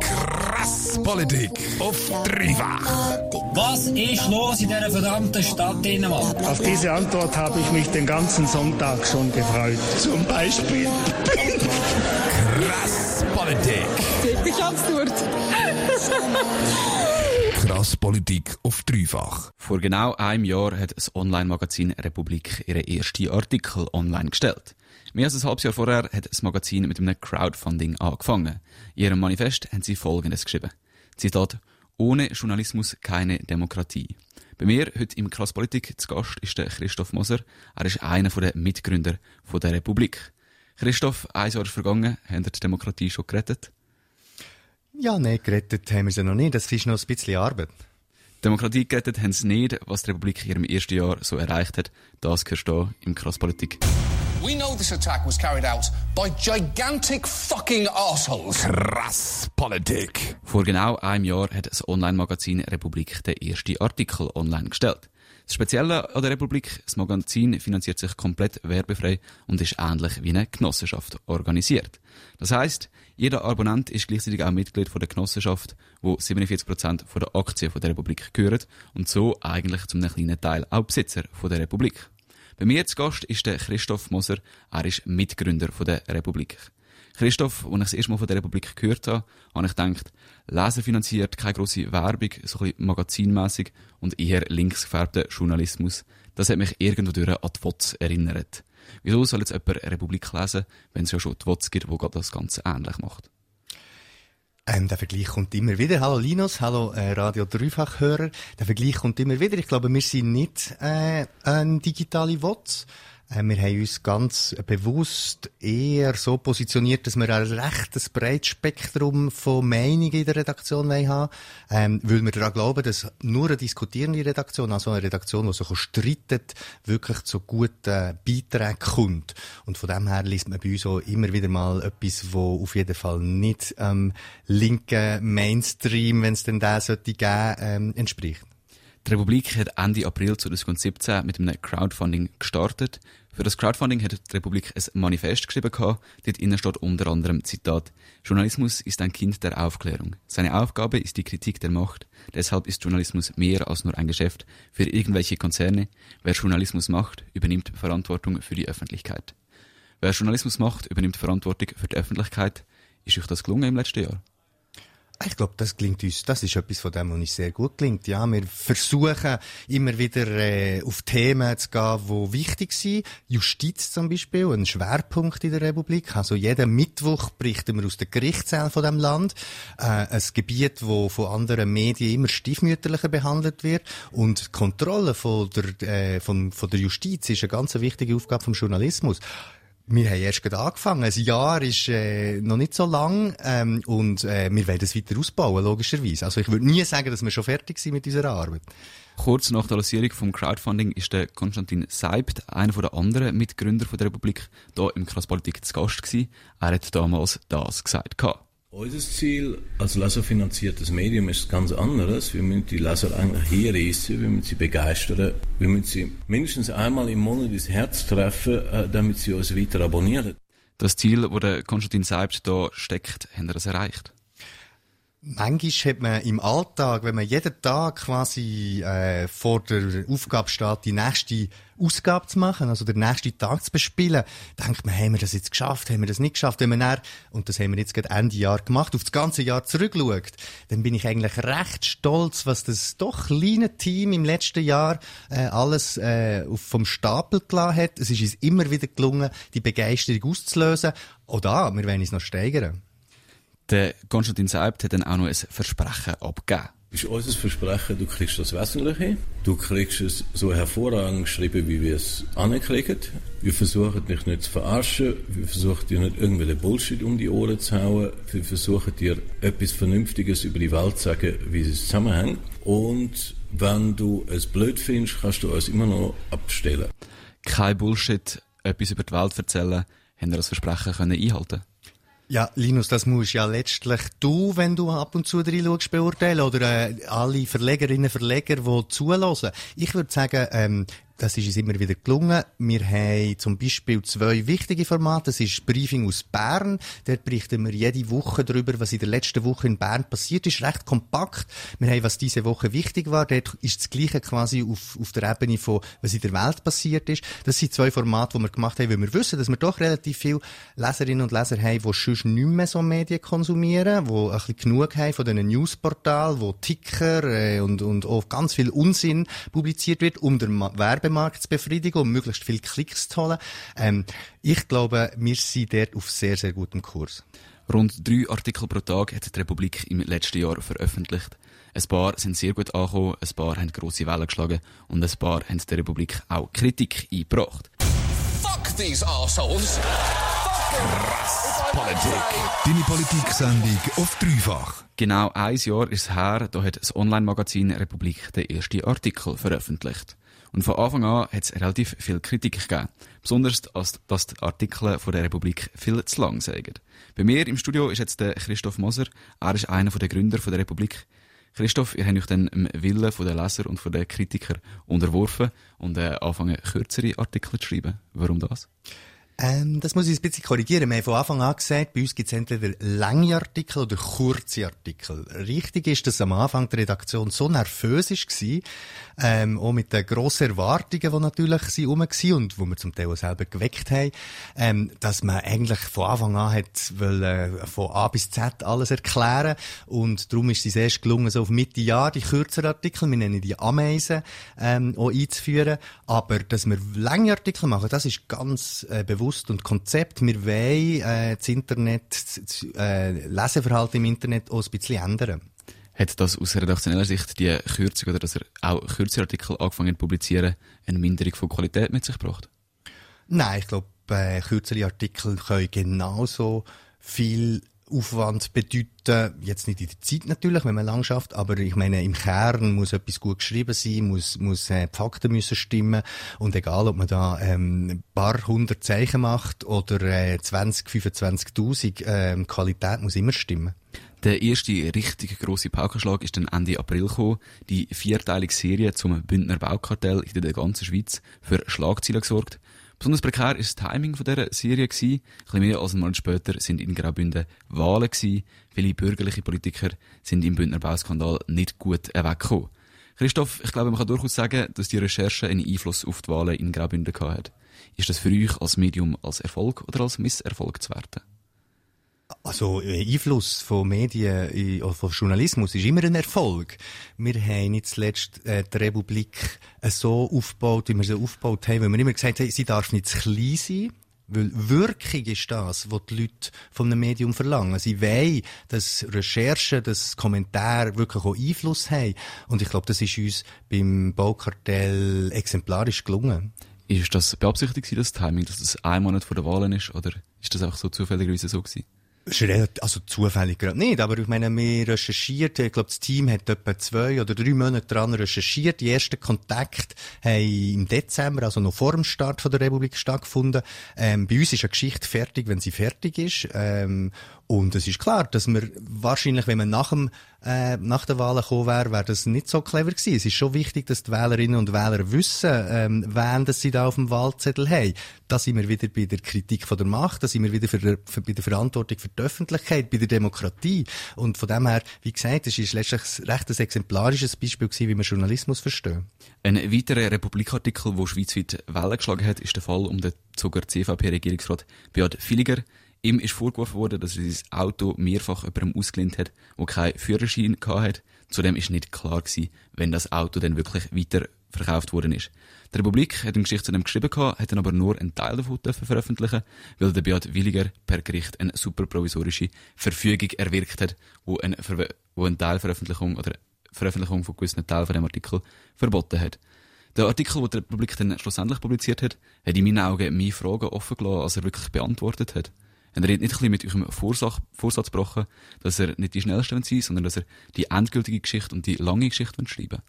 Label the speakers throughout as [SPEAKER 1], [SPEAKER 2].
[SPEAKER 1] Krass Politik auf dreifach.
[SPEAKER 2] Was ist los in dieser verdammten Stadt Dänemark?
[SPEAKER 3] Auf diese Antwort habe ich mich den ganzen Sonntag schon gefreut. Zum Beispiel.
[SPEAKER 1] Krass Politik.
[SPEAKER 4] Ich hab's durch.
[SPEAKER 1] Krass Politik auf dreifach.
[SPEAKER 5] Vor genau einem Jahr hat das Online-Magazin Republik ihren ersten Artikel online gestellt. Mehr als ein halbes Jahr vorher hat das Magazin mit einem Crowdfunding angefangen. In ihrem Manifest haben sie Folgendes geschrieben. Zitat, ohne Journalismus keine Demokratie. Bei mir heute im Krass Politik zu Gast ist der Christoph Moser. Er ist einer der Mitgründer von der Republik. Christoph, ein Jahr ist vergangen. Haben die Demokratie schon gerettet?
[SPEAKER 6] Ja, nein, gerettet haben wir sie noch nicht. Das ist noch ein bisschen Arbeit.
[SPEAKER 5] Demokratie gerettet haben sie nicht. Was die Republik in ihrem ersten Jahr so erreicht hat, das du hier im Krass Politik.
[SPEAKER 7] We know this attack was carried out by gigantic fucking assholes.
[SPEAKER 1] Krass Politik.
[SPEAKER 5] Vor genau einem Jahr hat das Online-Magazin Republik den ersten Artikel online gestellt. Das Spezielle an der Republik, das Magazin finanziert sich komplett werbefrei und ist ähnlich wie eine Genossenschaft organisiert. Das heißt, jeder Abonnent ist gleichzeitig auch Mitglied von der Genossenschaft, wo 47% von der Aktien von der Republik gehören und so eigentlich zum kleinen Teil auch Besitzer von der Republik. Bei mir zu Gast ist der Christoph Moser. Er ist Mitgründer von der Republik. Christoph, als ich das erste Mal von der Republik gehört habe, habe ich gedacht, Leser finanziert, keine grosse Werbung, so ein bisschen magazinmässig und eher links gefärbter Journalismus. Das hat mich irgendwo durch an die WOTS erinnert. Wieso soll jetzt jemand Republik lesen, wenn es ja schon die WOTS gibt, wo das Ganze ähnlich macht?
[SPEAKER 6] Ähm, der Vergleich kommt immer wieder. Hallo Linus, hallo äh, Radio Dreifach-Hörer. Der Vergleich kommt immer wieder. Ich glaube, wir sind nicht äh, ein digitale WOTS. Äh, wir haben uns ganz bewusst eher so positioniert, dass wir ein recht breites Spektrum von Meinungen in der Redaktion haben ähm, weil wir daran glauben, dass nur eine diskutierende Redaktion, also eine Redaktion, die sich streitet, wirklich zu guten Beiträgen kommt. Und von dem her liest man bei uns auch immer wieder mal etwas, wo auf jeden Fall nicht ähm, linken Mainstream, wenn es denn da sollte geben, ähm, entspricht.
[SPEAKER 5] Die Republik hat Ende April 2017 mit einem Crowdfunding gestartet. Für das Crowdfunding hat die Republik ein Manifest geschrieben. Dort innen steht unter anderem Zitat: Journalismus ist ein Kind der Aufklärung. Seine Aufgabe ist die Kritik der Macht. Deshalb ist Journalismus mehr als nur ein Geschäft für irgendwelche Konzerne. Wer Journalismus macht, übernimmt Verantwortung für die Öffentlichkeit. Wer Journalismus macht, übernimmt Verantwortung für die Öffentlichkeit. Ist euch das gelungen im letzten Jahr?
[SPEAKER 6] Ich glaube, das klingt uns, das ist etwas von dem, was uns sehr gut klingt. Ja, wir versuchen immer wieder äh, auf Themen zu gehen, die wichtig sind. Justiz zum Beispiel, ein Schwerpunkt in der Republik. Also jeden Mittwoch berichten wir aus den Gerichtssälen von dem Land. Äh, ein Gebiet, wo von anderen Medien immer stiefmütterlicher behandelt wird. Und die Kontrolle von der, äh, von, von der Justiz ist eine ganz wichtige Aufgabe vom Journalismus. Wir haben erst gerade angefangen. Ein Jahr ist äh, noch nicht so lang ähm, und äh, wir werden es weiter ausbauen, logischerweise. Also ich würde nie sagen, dass wir schon fertig sind mit unserer Arbeit.
[SPEAKER 5] Kurz nach der Lancierung vom Crowdfunding ist der Konstantin Seibt, einer der anderen Mitgründer der Republik, da im Krasspolitik zu Gast gewesen. Er hat damals das gesagt. Gehabt.
[SPEAKER 8] Unser Ziel als leserfinanziertes Medium ist ganz anderes. Wir müssen die Leser eigentlich hier lesen, wir müssen sie begeistern, wir müssen sie mindestens einmal im Monat ins Herz treffen, äh, damit sie uns weiter abonnieren.
[SPEAKER 5] Das Ziel, das Konstantin Seibt da steckt, haben er das erreicht?
[SPEAKER 6] Manchmal hat man im Alltag, wenn man jeden Tag quasi äh, vor der Aufgabe steht, die nächste Ausgabe zu machen, also den nächsten Tag zu bespielen, denkt man, haben wir das jetzt geschafft, haben wir das nicht geschafft? Wenn man dann, und das haben wir jetzt gerade Ende Jahr gemacht, auf das ganze Jahr zurückschaut, dann bin ich eigentlich recht stolz, was das doch kleine Team im letzten Jahr äh, alles äh, vom Stapel gelassen hat. Es ist uns immer wieder gelungen, die Begeisterung auszulösen. Da, wir werden es noch steigern.
[SPEAKER 5] Der Konstantin Seibt hat dann auch noch ein Versprechen abgegeben.
[SPEAKER 8] Ist unser Versprechen, du kriegst das Wesentliche. Du kriegst es so hervorragend geschrieben, wie wir es ankriegen. Wir versuchen dich nicht zu verarschen. Wir versuchen dir nicht irgendwelche Bullshit um die Ohren zu hauen. Wir versuchen dir etwas Vernünftiges über die Welt zu sagen, wie es zusammenhängt. Und wenn du es blöd findest, kannst du uns immer noch abstellen.
[SPEAKER 5] Kein Bullshit, etwas über die Welt erzählen. Haben wir das Versprechen können einhalten
[SPEAKER 6] ja, Linus, das musst ja letztlich du, wenn du ab und zu reinschaust, beurteilen. Oder äh, alle Verlegerinnen und Verleger, die zulassen. Ich würde sagen, ähm, das ist uns immer wieder gelungen. Wir haben zum Beispiel zwei wichtige Formate. Das ist Briefing aus Bern. Dort berichten wir jede Woche darüber, was in der letzten Woche in Bern passiert ist. Recht kompakt. Wir haben, was diese Woche wichtig war. Dort ist das Gleiche quasi auf, auf der Ebene von, was in der Welt passiert ist. Das sind zwei Formate, die wir gemacht haben, weil wir wissen, dass wir doch relativ viele Leserinnen und Leser haben, die sonst nicht mehr so Medien konsumieren, die ein bisschen genug haben von diesen Newsportalen, wo Ticker äh, und, und auch ganz viel Unsinn publiziert wird, um den Ma- Werbemarkt zu befriedigen, um möglichst viele Klicks zu holen. Ähm, ich glaube, wir sind dort auf sehr, sehr gutem Kurs.
[SPEAKER 5] Rund drei Artikel pro Tag hat die Republik im letzten Jahr veröffentlicht. Ein paar sind sehr gut angekommen, ein paar haben grosse Wellen geschlagen und ein paar haben der Republik auch Kritik eingebracht.
[SPEAKER 7] Fuck these assholes.
[SPEAKER 1] Politik. Deine Politik-Sendung auf dreifach.
[SPEAKER 5] Genau ein Jahr ist es her, da hat das Online-Magazin Republik den ersten Artikel veröffentlicht. Und von Anfang an hat es relativ viel Kritik gegeben. Besonders, als, dass die Artikel von der Republik viel zu lang sagen. Bei mir im Studio ist jetzt der Christoph Moser. Er ist einer der Gründer der Republik. Christoph, ihr habt euch dann dem Willen den Leser und den Kritiker unterworfen und äh, anfangen, kürzere Artikel zu schreiben. Warum das?
[SPEAKER 6] Ähm, das muss ich ein bisschen korrigieren. Wir haben von Anfang an gesagt, bei uns gibt es entweder lange Artikel oder kurze Artikel. Richtig ist, dass am Anfang die Redaktion so nervös war, ähm, auch mit den grossen Erwartungen, die natürlich sie rum waren und wo wir zum Teil auch selber geweckt haben, ähm, dass man eigentlich von Anfang an hat wollen, äh, von A bis Z alles erklären und darum ist es erst gelungen, so auf Mitte Jahr die kürzeren Artikel, wir nennen die Ameisen, ähm, auch einzuführen. Aber dass wir lange Artikel machen, das ist ganz äh, bewusst und Konzept. Wir wollen äh, das Internet, das äh, Leseverhalten im Internet auch ein bisschen ändern.
[SPEAKER 5] Hat das aus redaktioneller Sicht die Kürzung oder dass er auch kürzere Artikel angefangen zu publizieren, eine Minderung von Qualität mit sich gebracht?
[SPEAKER 6] Nein, ich glaube, äh, kürzere Artikel können genauso viel Aufwand bedeuten, jetzt nicht in der Zeit natürlich, wenn man lang schafft, aber ich meine, im Kern muss etwas gut geschrieben sein, muss, muss, äh, die Fakten müssen stimmen und egal, ob man da ähm, ein paar hundert Zeichen macht oder äh, 20, 25'000, ähm, Qualität muss immer stimmen.
[SPEAKER 5] Der erste richtig grosse Paukenschlag ist dann Ende April gekommen. Die vierteilige Serie zum Bündner Baukartell in der ganzen Schweiz für Schlagzeilen gesorgt. Besonders prekär ist das Timing von dieser Serie gewesen. Ein bisschen mehr als einen Monat später sind in Graubünden Wahlen gewesen. Viele bürgerliche Politiker sind im Bündner Bauskandal nicht gut weggekommen. Christoph, ich glaube, man kann durchaus sagen, dass die Recherche einen Einfluss auf die Wahlen in Graubünden gehabt hat. Ist das für euch als Medium als Erfolg oder als Misserfolg zu werten?
[SPEAKER 6] Also äh, Einfluss von Medien oder von Journalismus ist immer ein Erfolg. Wir haben nicht zuletzt äh, die Republik äh, so aufgebaut, wie wir sie aufgebaut haben, weil wir immer gesagt haben, sie darf nicht zu klein sein. Weil Wirkung ist das, was die Leute von einem Medium verlangen. Sie wollen, dass Recherchen, dass Kommentare wirklich auch Einfluss haben. Und ich glaube, das ist uns beim Baukartell exemplarisch gelungen.
[SPEAKER 5] Ist das beabsichtigt das Timing, dass das ein Monat vor der Wahlen ist, oder ist das auch so zufälligerweise so gewesen?
[SPEAKER 6] Also zufällig gerade nicht, aber ich meine, wir recherchiert, ich glaube, das Team hat etwa zwei oder drei Monate dran recherchiert. Die ersten Kontakte haben im Dezember, also noch vor dem Start von der Republik stattgefunden. Ähm, bei uns ist eine Geschichte fertig, wenn sie fertig ist. Ähm, und es ist klar, dass wir wahrscheinlich, wenn man nach, dem, äh, nach der Wahl gekommen wäre, wäre das nicht so clever gewesen. Es ist schon wichtig, dass die Wählerinnen und Wähler wissen, ähm, wen das sie da auf dem Wahlzettel haben. Da sind wir wieder bei der Kritik von der Macht, da sind wir wieder für, für, bei der Verantwortung für die Öffentlichkeit, bei der Demokratie. Und von dem her, wie gesagt, es ist letztlich recht ein exemplarisches Beispiel gewesen, wie man Journalismus verstehen.
[SPEAKER 5] Ein weiterer Republikartikel, der schweizweit Wellen geschlagen hat, ist der Fall um den sogar CVP-Regierungsrat Beat Villiger. Ihm ist vorgeworfen worden, dass er sein Auto mehrfach jemandem ausgelehnt hat, der keinen Führerschein hatte. Zudem ist nicht klar gewesen, wenn das Auto dann wirklich weiterverkauft worden ist. Die Republik hat eine Geschichte zu dem geschrieben gehabt, hat dann aber nur einen Teil davon dürfen veröffentlichen, weil der Beat Williger per Gericht eine superprovisorische Verfügung erwirkt hat, wo eine, Ver wo eine Teilveröffentlichung oder Veröffentlichung von gewissen Teilen von dem Artikel verboten hat. Der Artikel, den die Republik dann schlussendlich publiziert hat, hat in meinen Augen mehr Fragen offen gelassen, als er wirklich beantwortet hat. Und er hat nicht ein bisschen mit eurem Vorsach, Vorsatz gebrochen, dass er nicht die schnellste sein sondern dass er die endgültige Geschichte und die lange Geschichte schreiben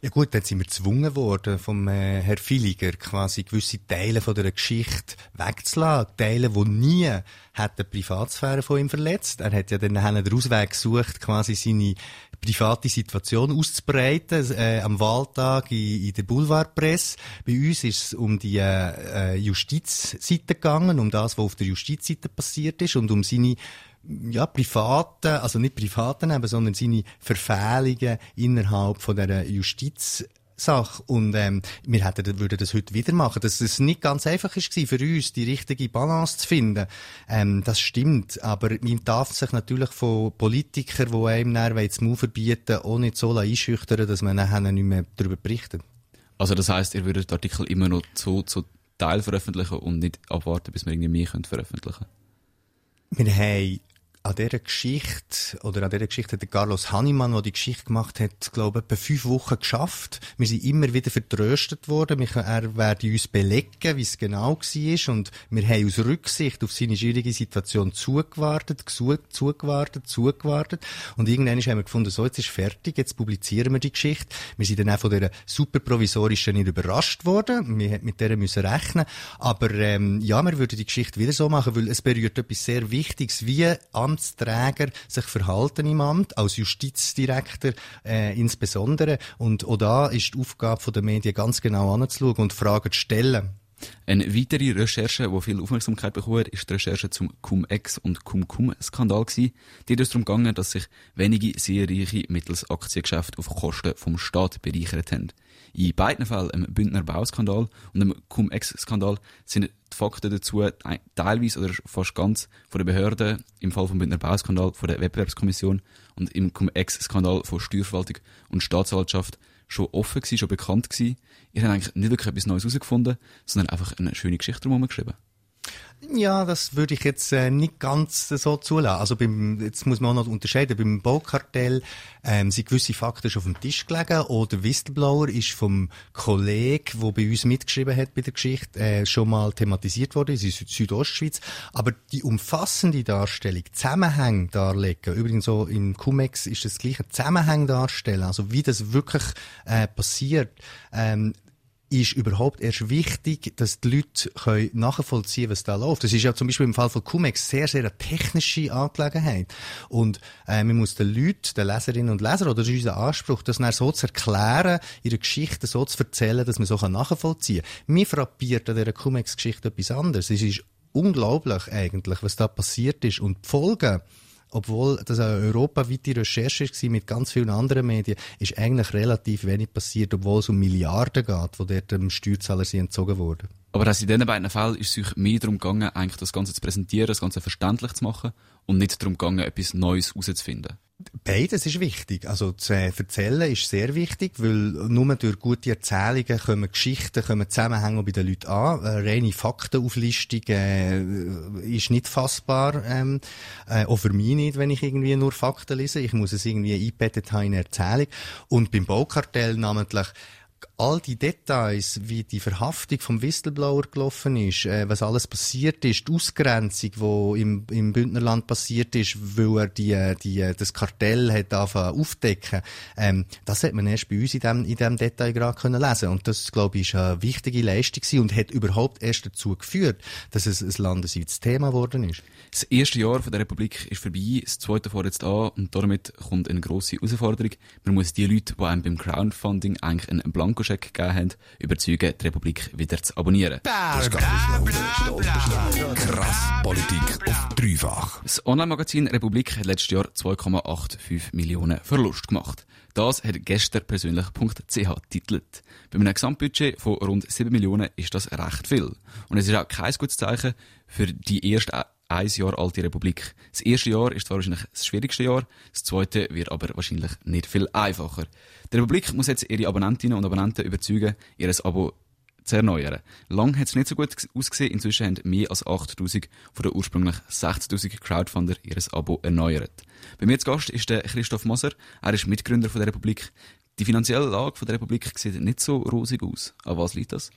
[SPEAKER 6] Ja gut, dann sind wir gezwungen worden vom äh, Herr Villiger, quasi gewisse Teile von der Geschichte wegzulassen. Teile, die nie hat die Privatsphäre von ihm verletzt. Er hat ja dann den Ausweg gesucht, quasi seine private Situation auszubreiten, äh, am Wahltag in, in der Boulevardpresse. Bei uns ist es um die äh, Justizseite gegangen, um das, was auf der Justizseite passiert ist und um seine ja, privaten, also nicht privaten eben, sondern seine Verfehlungen innerhalb von der Justiz Sache. Und ähm, wir hätten, würden das heute wieder machen. Dass es nicht ganz einfach ist für uns, die richtige Balance zu finden. Ähm, das stimmt. Aber man darf sich natürlich von Politikern, die einem dann das Move verbieten, auch nicht so einschüchtern, dass man nachher nicht mehr darüber berichtet.
[SPEAKER 5] Also das heisst, ihr würdet den Artikel immer noch zu, zu Teil veröffentlichen und nicht abwarten, bis wir irgendwie mehr veröffentlichen
[SPEAKER 6] können? Wir haben an dieser Geschichte, oder an dieser Geschichte hat der Carlos Hannemann, der die Geschichte gemacht hat, glaube ich, etwa fünf Wochen geschafft. Wir sind immer wieder vertröstet worden. Er werde uns belegen, wie es genau war. Und wir haben aus Rücksicht auf seine schwierige Situation zugewartet, zugewartet, zugewartet. Und irgendwann haben wir gefunden, so, jetzt ist fertig, jetzt publizieren wir die Geschichte. Wir sind dann auch von dieser super provisorischen nicht überrascht worden. Wir mit der müssen rechnen. Aber, ähm, ja, wir würden die Geschichte wieder so machen, weil es berührt etwas sehr Wichtiges, wie an Amtsträger sich verhalten im Amt, als Justizdirektor äh, insbesondere. Und auch da ist die Aufgabe der Medien ganz genau anzuschauen und Fragen zu stellen.
[SPEAKER 5] Eine weitere Recherche, die viel Aufmerksamkeit bekommen ist die Recherche zum Cum-Ex- und Cum-Cum-Skandal. Die ist darum gegangen, dass sich wenige sehr reiche mittels Aktiengeschäft auf Kosten vom Staat bereichert haben. In beiden Fällen, im Bündner Bauskandal und dem Cum-Ex-Skandal, sind die Fakten dazu teilweise oder fast ganz von den Behörden, im Fall vom Bündner Bauskandal von der Wettbewerbskommission und im Cum-Ex-Skandal von Steuerverwaltung und Staatsanwaltschaft schon offen gewesen, schon bekannt gewesen. Ihr habt eigentlich nicht wirklich etwas Neues herausgefunden, sondern einfach eine schöne Geschichte drumherum geschrieben.
[SPEAKER 6] Ja, das würde ich jetzt äh, nicht ganz so zulassen. Also beim, jetzt muss man auch noch unterscheiden. Beim Baukartell ähm, sind gewisse Fakten schon auf dem Tisch gelegen oder Whistleblower ist vom Kollegen, der bei uns mitgeschrieben hat bei der Geschichte, äh, schon mal thematisiert worden in Süd Südostschweiz. Aber die umfassende Darstellung, Zusammenhänge darlegen, übrigens so im Cumex ist das gleiche, Zusammenhang darstellen, also wie das wirklich äh, passiert, ähm, ist überhaupt erst wichtig, dass die Leute können nachvollziehen was da läuft. Das ist ja zum Beispiel im Fall von Cumex sehr, sehr eine technische Angelegenheit. Und äh, man muss den Leuten, den Leserinnen und Lesern, oder das ist unser Anspruch, das dann so zu erklären, ihre Geschichte so zu erzählen, dass man so nachvollziehen kann. Mir frappiert an dieser Cumex-Geschichte etwas anderes. Es ist unglaublich eigentlich, was da passiert ist. Und die Folgen, obwohl das eine europaweite Recherche war mit ganz vielen anderen Medien, ist eigentlich relativ wenig passiert, obwohl es um Milliarden geht, die dort dem Steuerzahler entzogen wurden.
[SPEAKER 5] Aber dass in diesen beiden Fällen ist es sich mehr darum gegangen, eigentlich das Ganze zu präsentieren, das Ganze verständlich zu machen und nicht darum gegangen, etwas Neues herauszufinden.
[SPEAKER 6] Beides ist wichtig. Also zu erzählen ist sehr wichtig, weil nur durch gute Erzählungen kommen Geschichten, kommen Zusammenhänge bei den Leuten an. Eine reine Faktenauflistung äh, ist nicht fassbar, ähm, äh, auch für mich nicht, wenn ich irgendwie nur Fakten lese. Ich muss es irgendwie einbettet haben in eine Erzählung. Und beim Baukartell namentlich all die Details, wie die Verhaftung vom Whistleblower gelaufen ist, äh, was alles passiert ist, die Ausgrenzung, wo im, im Bündnerland passiert ist, weil er die, die, das Kartell hat aufdecken, ähm, das hat man erst bei uns in dem, in dem Detail gerade können lesen. Und das, glaube ich, ist eine wichtige Leistung und hat überhaupt erst dazu geführt, dass es ein landesweites Thema geworden ist.
[SPEAKER 5] Das erste Jahr von der Republik ist vorbei, das zweite fährt jetzt an und damit kommt eine grosse Herausforderung. Man muss die Leute, die einem beim Crowdfunding eigentlich einen Blankoschein Blankoscheck gegeben haben, überzeugen, die Republik wieder zu abonnieren.
[SPEAKER 1] Das Krass Politik auf dreifach.
[SPEAKER 5] Das Online-Magazin Republik hat letztes Jahr 2,85 Millionen Verlust gemacht. Das hat gestern persönlich.ch titelt. Bei einem Gesamtbudget von rund 7 Millionen ist das recht viel. Und es ist auch kein gutes Zeichen für die erste ein Jahr alte Republik. Das erste Jahr ist zwar wahrscheinlich das schwierigste Jahr, das zweite wird aber wahrscheinlich nicht viel einfacher. Die Republik muss jetzt ihre Abonnentinnen und Abonnenten überzeugen, ihr Abo zu erneuern. Lang hat es nicht so gut ausgesehen, inzwischen haben mehr als 8000 von den ursprünglich 60.000 Crowdfunder ihr Abo erneuert. Bei mir zu Gast ist der Christoph Moser, er ist Mitgründer von der Republik. Die finanzielle Lage von der Republik sieht nicht so rosig aus. An was liegt das?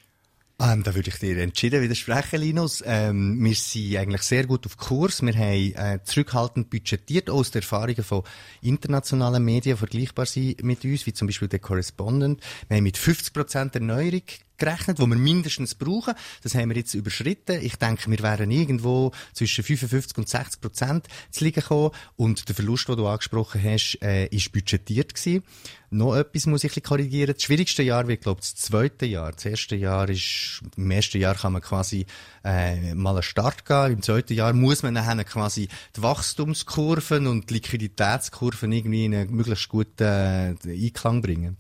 [SPEAKER 6] Ähm, da würde ich dir entschieden widersprechen, Linus. Ähm, wir sind eigentlich sehr gut auf Kurs. Wir haben äh, zurückhaltend budgetiert, aus den Erfahrungen von internationalen Medien vergleichbar sind mit uns, wie zum Beispiel der Correspondent. Wir haben mit 50% Erneuerung gerechnet, wo wir mindestens brauchen. Das haben wir jetzt überschritten. Ich denke, wir wären irgendwo zwischen 55 und 60 Prozent zu liegen gekommen. Und der Verlust, den du angesprochen hast, äh, ist budgetiert gewesen. Noch etwas muss ich korrigieren. Das schwierigste Jahr wird, glaube ich, das zweite Jahr. Das erste Jahr ist, im ersten Jahr kann man quasi äh, mal einen Start gehen. Im zweiten Jahr muss man dann quasi die Wachstumskurven und die Liquiditätskurven irgendwie in einen möglichst guten äh, Einklang bringen.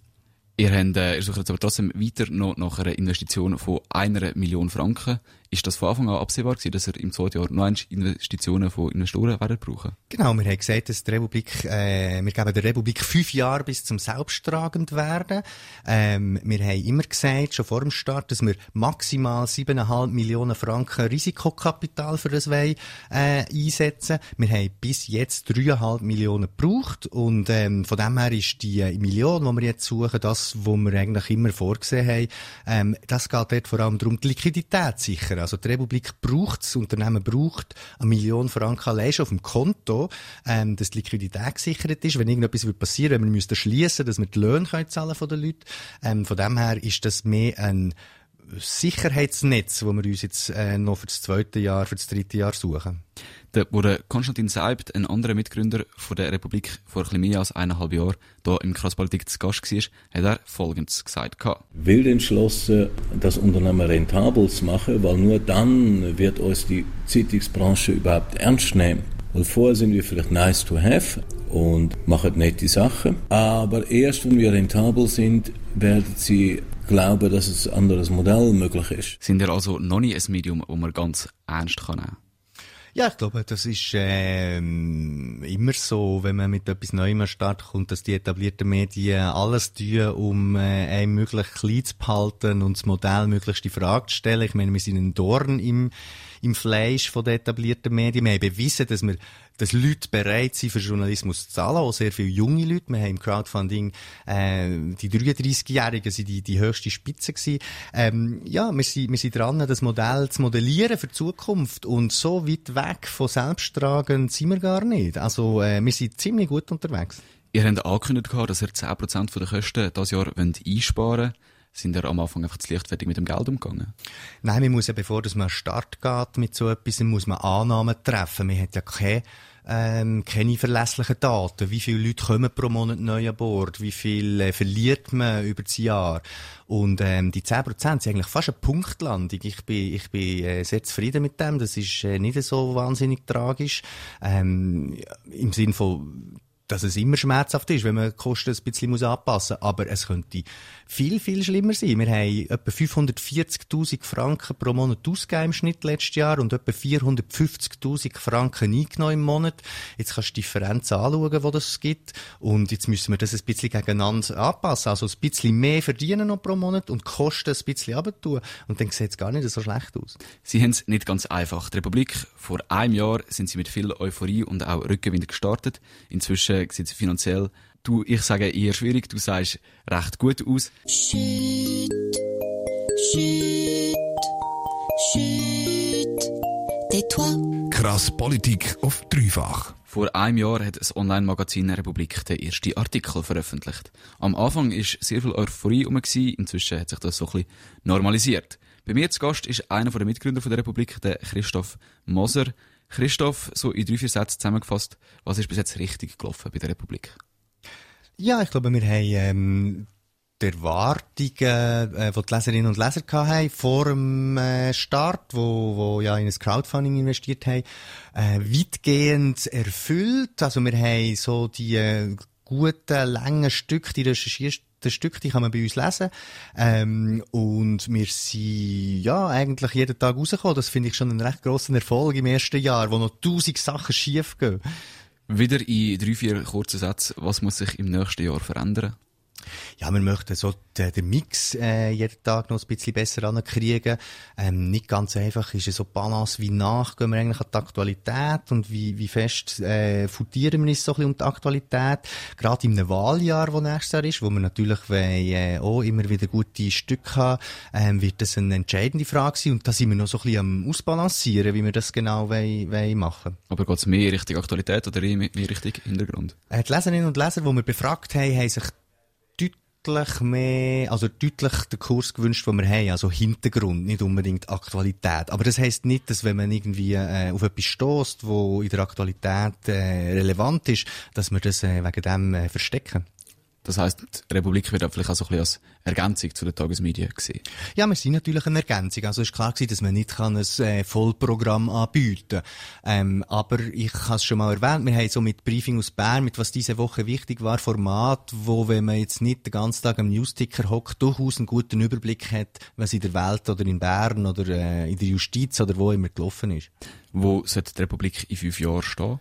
[SPEAKER 5] Ihr, habt, äh, ihr sucht jetzt aber trotzdem weiter noch nach einer Investition von einer Million Franken. Ist das von Anfang an absehbar gewesen, dass ihr im zweiten Jahr noch Investitionen von Investoren werden brauchen?
[SPEAKER 6] Genau, wir haben gesagt, dass die Republik, äh, wir geben der Republik fünf Jahre bis zum selbsttragend werden. Ähm, wir haben immer gesagt, schon vor dem Start, dass wir maximal 7,5 Millionen Franken Risikokapital für das wollen, äh, einsetzen. Wir haben bis jetzt 3,5 Millionen gebraucht und ähm, von dem her ist die Million, die wir jetzt suchen, das, was wir eigentlich immer vorgesehen haben, ähm, das geht dort vor allem darum, die Liquidität sichern. Also die Republik braucht, das Unternehmen braucht eine Million Franken allein schon auf dem Konto, ähm, dass die Liquidität gesichert ist. Wenn irgendetwas passieren würde, wenn wir müssten schließen, dass wir die Löhne können zahlen von den Leuten. Ähm, von dem her ist das mehr ein Sicherheitsnetz, das wir uns jetzt äh, noch für das zweite Jahr, für das dritte Jahr suchen.
[SPEAKER 5] Der, wo der Konstantin Seibt, ein anderer Mitgründer von der Republik, vor ein mehr als eineinhalb Jahren hier im Krasspolitik zu Gast war, hat er Folgendes gesagt.
[SPEAKER 8] Wild entschlossen, das Unternehmen rentabel zu machen, weil nur dann wird uns die Zeitungsbranche überhaupt ernst nehmen. Weil vorher sind wir vielleicht nice to have und machen nette Sachen. Aber erst wenn wir rentabel sind, werden sie glauben, dass ein anderes Modell möglich ist.
[SPEAKER 5] Sind ihr also noch nicht ein Medium, das man ganz ernst kann nehmen
[SPEAKER 6] ja, ich glaube, das ist ähm, immer so, wenn man mit etwas Neuem an Start kommt, dass die etablierten Medien alles tun, um äh, einen möglichst klein zu behalten und das Modell möglichst die Frage zu stellen. Ich meine, wir sind ein Dorn im im Fleisch von den etablierten Medien. Wir haben bewiesen, dass wir dass Leute bereit sind, für Journalismus zu zahlen, auch sehr viele junge Leute. Wir haben im Crowdfunding äh, die 33-Jährigen sind die, die höchste Spitze gewesen. Ähm, ja, wir sind, wir sind dran, das Modell zu modellieren für die Zukunft und so weit weg von Selbsttragen sind wir gar nicht. Also äh, wir sind ziemlich gut unterwegs.
[SPEAKER 5] Ihr habt angekündigt, dass ihr 10% der Kosten dieses Jahr einsparen wollt sind ihr am Anfang einfach zu leichtfertig mit dem Geld umgegangen?
[SPEAKER 6] Nein, man muss ja, bevor dass man Start geht mit so etwas, muss man Annahmen treffen. Man hat ja keine ähm, keine verlässlichen Daten. Wie viele Leute kommen pro Monat neu an Bord? Wie viel äh, verliert man über das Jahr? Und ähm, die 10% sind eigentlich fast eine Punktlandung. Ich bin, ich bin äh, sehr zufrieden mit dem. Das ist äh, nicht so wahnsinnig tragisch. Ähm, Im Sinn von dass es immer schmerzhaft ist, wenn man die Kosten ein bisschen muss anpassen muss. Aber es könnte viel, viel schlimmer sein. Wir haben etwa 540.000 Franken pro Monat ausgegeben im Schnitt letztes Jahr und etwa 450.000 Franken eingenommen im Monat. Jetzt kannst du die Differenz anschauen, die das gibt. Und jetzt müssen wir das ein bisschen gegeneinander anpassen. Also ein bisschen mehr verdienen noch pro Monat und Kosten ein bisschen runter Und dann sieht es gar nicht so schlecht aus.
[SPEAKER 5] Sie haben es nicht ganz einfach. Die Republik, vor einem Jahr sind Sie mit viel Euphorie und auch Rückgewinn gestartet. Inzwischen äh, sieht es finanziell, du, ich sage eher schwierig, du sagst recht gut aus. Shit,
[SPEAKER 1] shit, shit, Krass Politik auf dreifach.
[SPEAKER 5] Vor einem Jahr hat das Online-Magazin Republik den ersten Artikel veröffentlicht. Am Anfang war sehr viel Euphorie um, inzwischen hat sich das so ein bisschen normalisiert. Bei mir zu Gast ist einer der Mitgründer der Republik, der Christoph Moser. Christoph, so in drei, vier Sätzen zusammengefasst, was ist bis jetzt richtig gelaufen bei der Republik?
[SPEAKER 6] Ja, ich glaube, wir haben ähm, die Erwartungen, äh, die die Leserinnen und Leser hatten vor dem äh, Start, wo, wo ja in ein Crowdfunding investiert haben, äh, weitgehend erfüllt. Also wir haben so die äh, guten, langen Stücke, die recherchierst das Stück, die kann man bei uns lesen. Ähm, und wir sind, ja, eigentlich jeden Tag rausgekommen. Das finde ich schon einen recht grossen Erfolg im ersten Jahr, wo noch tausend Sachen schief gehen.
[SPEAKER 5] Wieder in drei, vier kurzen Sätzen, was muss sich im nächsten Jahr verändern?
[SPEAKER 6] Ja, wir möchten so den, den Mix äh, jeden Tag noch ein bisschen besser ankriegen. Ähm, nicht ganz einfach ist es so Balance, wie nach gehen wir eigentlich an die Aktualität und wie, wie fest äh, futieren wir uns so ein bisschen um die Aktualität. Gerade in einem Wahljahr, das nächstes Jahr ist, wo wir natürlich wollen, äh, auch immer wieder gute Stücke haben, ähm, wird das eine entscheidende Frage sein und da sind wir noch so ein bisschen am Ausbalancieren, wie wir das genau wollen, wollen machen.
[SPEAKER 5] Aber geht es mehr Richtung Aktualität oder mehr Richtung Hintergrund?
[SPEAKER 6] Äh, die Leserinnen und Leser, die wir befragt haben, haben sich deutlich mehr, also deutlich den Kurs gewünscht, den wir haben, also Hintergrund, nicht unbedingt Aktualität. Aber das heisst nicht, dass wenn man irgendwie äh, auf etwas stößt, wo in der Aktualität äh, relevant ist, dass wir das äh, wegen dem äh, verstecken.
[SPEAKER 5] Das heisst, die Republik wird auch vielleicht auch so ein bisschen als Ergänzung zu den Tagesmedien gesehen.
[SPEAKER 6] Ja, wir sind natürlich eine Ergänzung. Also es ist klar gewesen, dass man nicht kann ein äh, Vollprogramm anbieten ähm, Aber ich habe es schon mal erwähnt, wir haben so mit Briefing aus Bern, mit was diese Woche wichtig war, Format, wo, wenn man jetzt nicht den ganzen Tag am Newsticker hockt, durchaus einen guten Überblick hat, was in der Welt oder in Bern oder äh, in der Justiz oder wo immer gelaufen ist.
[SPEAKER 5] Wo sollte die Republik in fünf Jahren stehen?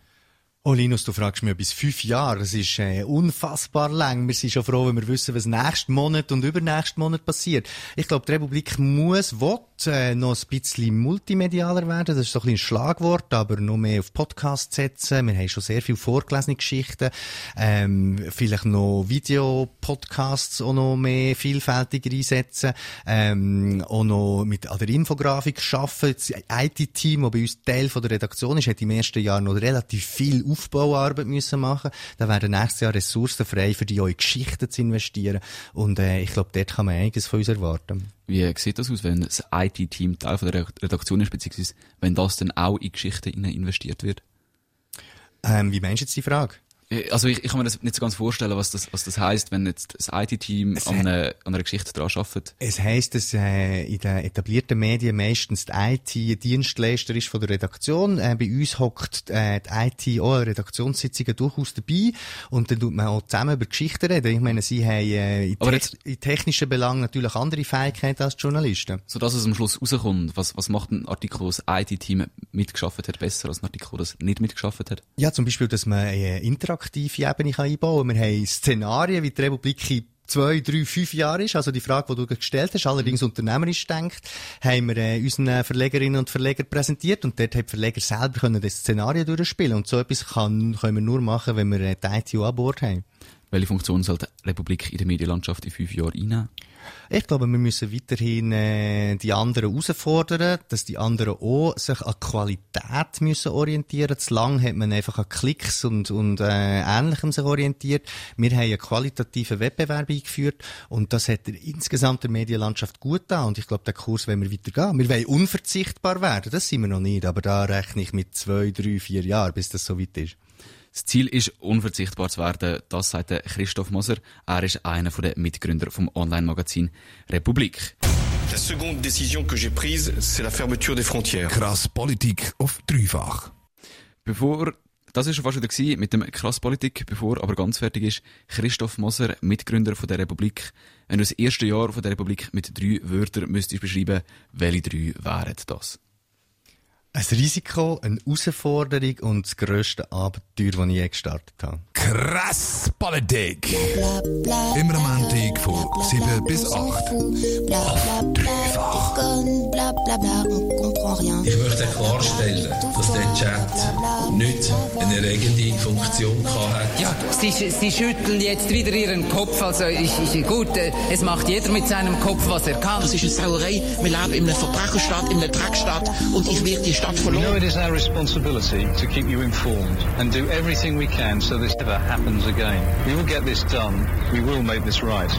[SPEAKER 6] Oh Linus, du fragst mich bis fünf Jahre. Das ist äh, unfassbar lang. Wir sind schon froh, wenn wir wissen, was nächsten Monat und übernächsten Monat passiert. Ich glaube, die Republik muss, will, äh, noch ein bisschen multimedialer werden. Das ist so ein, ein Schlagwort, aber noch mehr auf Podcast setzen. Wir haben schon sehr viel vorgelesene Geschichten. Ähm, vielleicht noch Videopodcasts auch noch mehr vielfältiger einsetzen. Ähm, auch noch mit an der Infografik arbeiten. Das IT-Team, das bei uns Teil von der Redaktion ist, hat im ersten Jahr noch relativ viel Aufbauarbeit müssen machen. Da werden nächstes Jahr Ressourcen frei, für die eure Geschichten zu investieren. Und äh, ich glaube, dort kann man einiges von uns erwarten.
[SPEAKER 5] Wie sieht das aus, wenn das IT-Team Teil von der Redaktion ist, beziehungsweise wenn das dann auch in Geschichten investiert wird?
[SPEAKER 6] Ähm, wie meinst du jetzt die Frage?
[SPEAKER 5] Also ich, ich kann mir das nicht so ganz vorstellen, was das, was das heisst, wenn jetzt das IT-Team an, eine, an einer Geschichte daran arbeitet.
[SPEAKER 6] Es heisst, dass äh, in den etablierten Medien meistens die IT ein Dienstleister ist von der Redaktion. Äh, bei uns hockt äh, die IT auch an Redaktionssitzungen durchaus dabei und dann tut man auch zusammen über Geschichten reden. Ich meine, sie haben äh, in, te in technischen Belangen natürlich andere Fähigkeiten als Journalisten.
[SPEAKER 5] So dass es am Schluss rauskommt, was, was macht ein Artikel, das IT-Team mitgeschafft hat, besser als ein Artikel, das nicht mitgeschafft hat?
[SPEAKER 6] Ja, zum Beispiel, dass man äh, interaktive Ebene einbauen kann. Wir haben Szenarien, wie die Republik in zwei, drei, fünf Jahre ist, also die Frage, die du gestellt hast, allerdings mhm. unternehmerisch denkt, haben wir äh, unseren Verlegerinnen und Verleger präsentiert und dort haben die Verleger selber können das Szenario durchspielen und so etwas kann, können wir nur machen, wenn wir äh, die ITU an Bord haben.
[SPEAKER 5] Welche Funktion soll die Republik in der Medienlandschaft in fünf Jahren einnehmen?
[SPEAKER 6] Ich glaube, wir müssen weiterhin äh, die anderen herausfordern, dass die anderen auch sich an Qualität müssen orientieren. Zu lang hat man einfach an Klicks und, und äh, Ähnlichem sich orientiert. Wir haben einen qualitativen Wettbewerb eingeführt und das hat insgesamt der Medienlandschaft gut da und ich glaube, der Kurs wollen wir weitergehen. Wir wollen unverzichtbar werden, das sind wir noch nicht, aber da rechne ich mit zwei, drei, vier Jahren, bis das so weit ist.
[SPEAKER 5] Das Ziel ist, unverzichtbar zu werden. Das sagt Christoph Moser. Er ist einer der Mitgründer vom Online-Magazin Republik.
[SPEAKER 4] La seconde décision que j'ai prise, c'est la fermeture des frontières.
[SPEAKER 1] Krass Politik auf dreifach.
[SPEAKER 5] Bevor das ist schon fast wieder mit dem Krass Politik, bevor aber ganz fertig ist. Christoph Moser, Mitgründer von der Republik. Wenn du das erste Jahr von der Republik mit drei Wörtern müsstest beschreiben, welche drei wären das?
[SPEAKER 6] Ein Risiko, eine Herausforderung und das grösste Abenteuer, das ich je gestartet habe.
[SPEAKER 1] Krass Politik! Immer am Montag von 7 bis 8. Auf dreifach.
[SPEAKER 9] Ich möchte klarstellen, dass der Chat nicht eine regende Funktion hat.
[SPEAKER 10] Ja, Sie, Sie schütteln jetzt wieder Ihren Kopf. Also ich, ich, gut, äh, es macht jeder mit seinem Kopf, was er kann.
[SPEAKER 11] Das ist eine Sauerei. Wir leben in einer Verbrecherstadt, in einer Dreckstadt und ich werde die
[SPEAKER 3] We know it is our responsibility to keep you informed and do everything we can so this never happens again. We will get this done. We will make this right.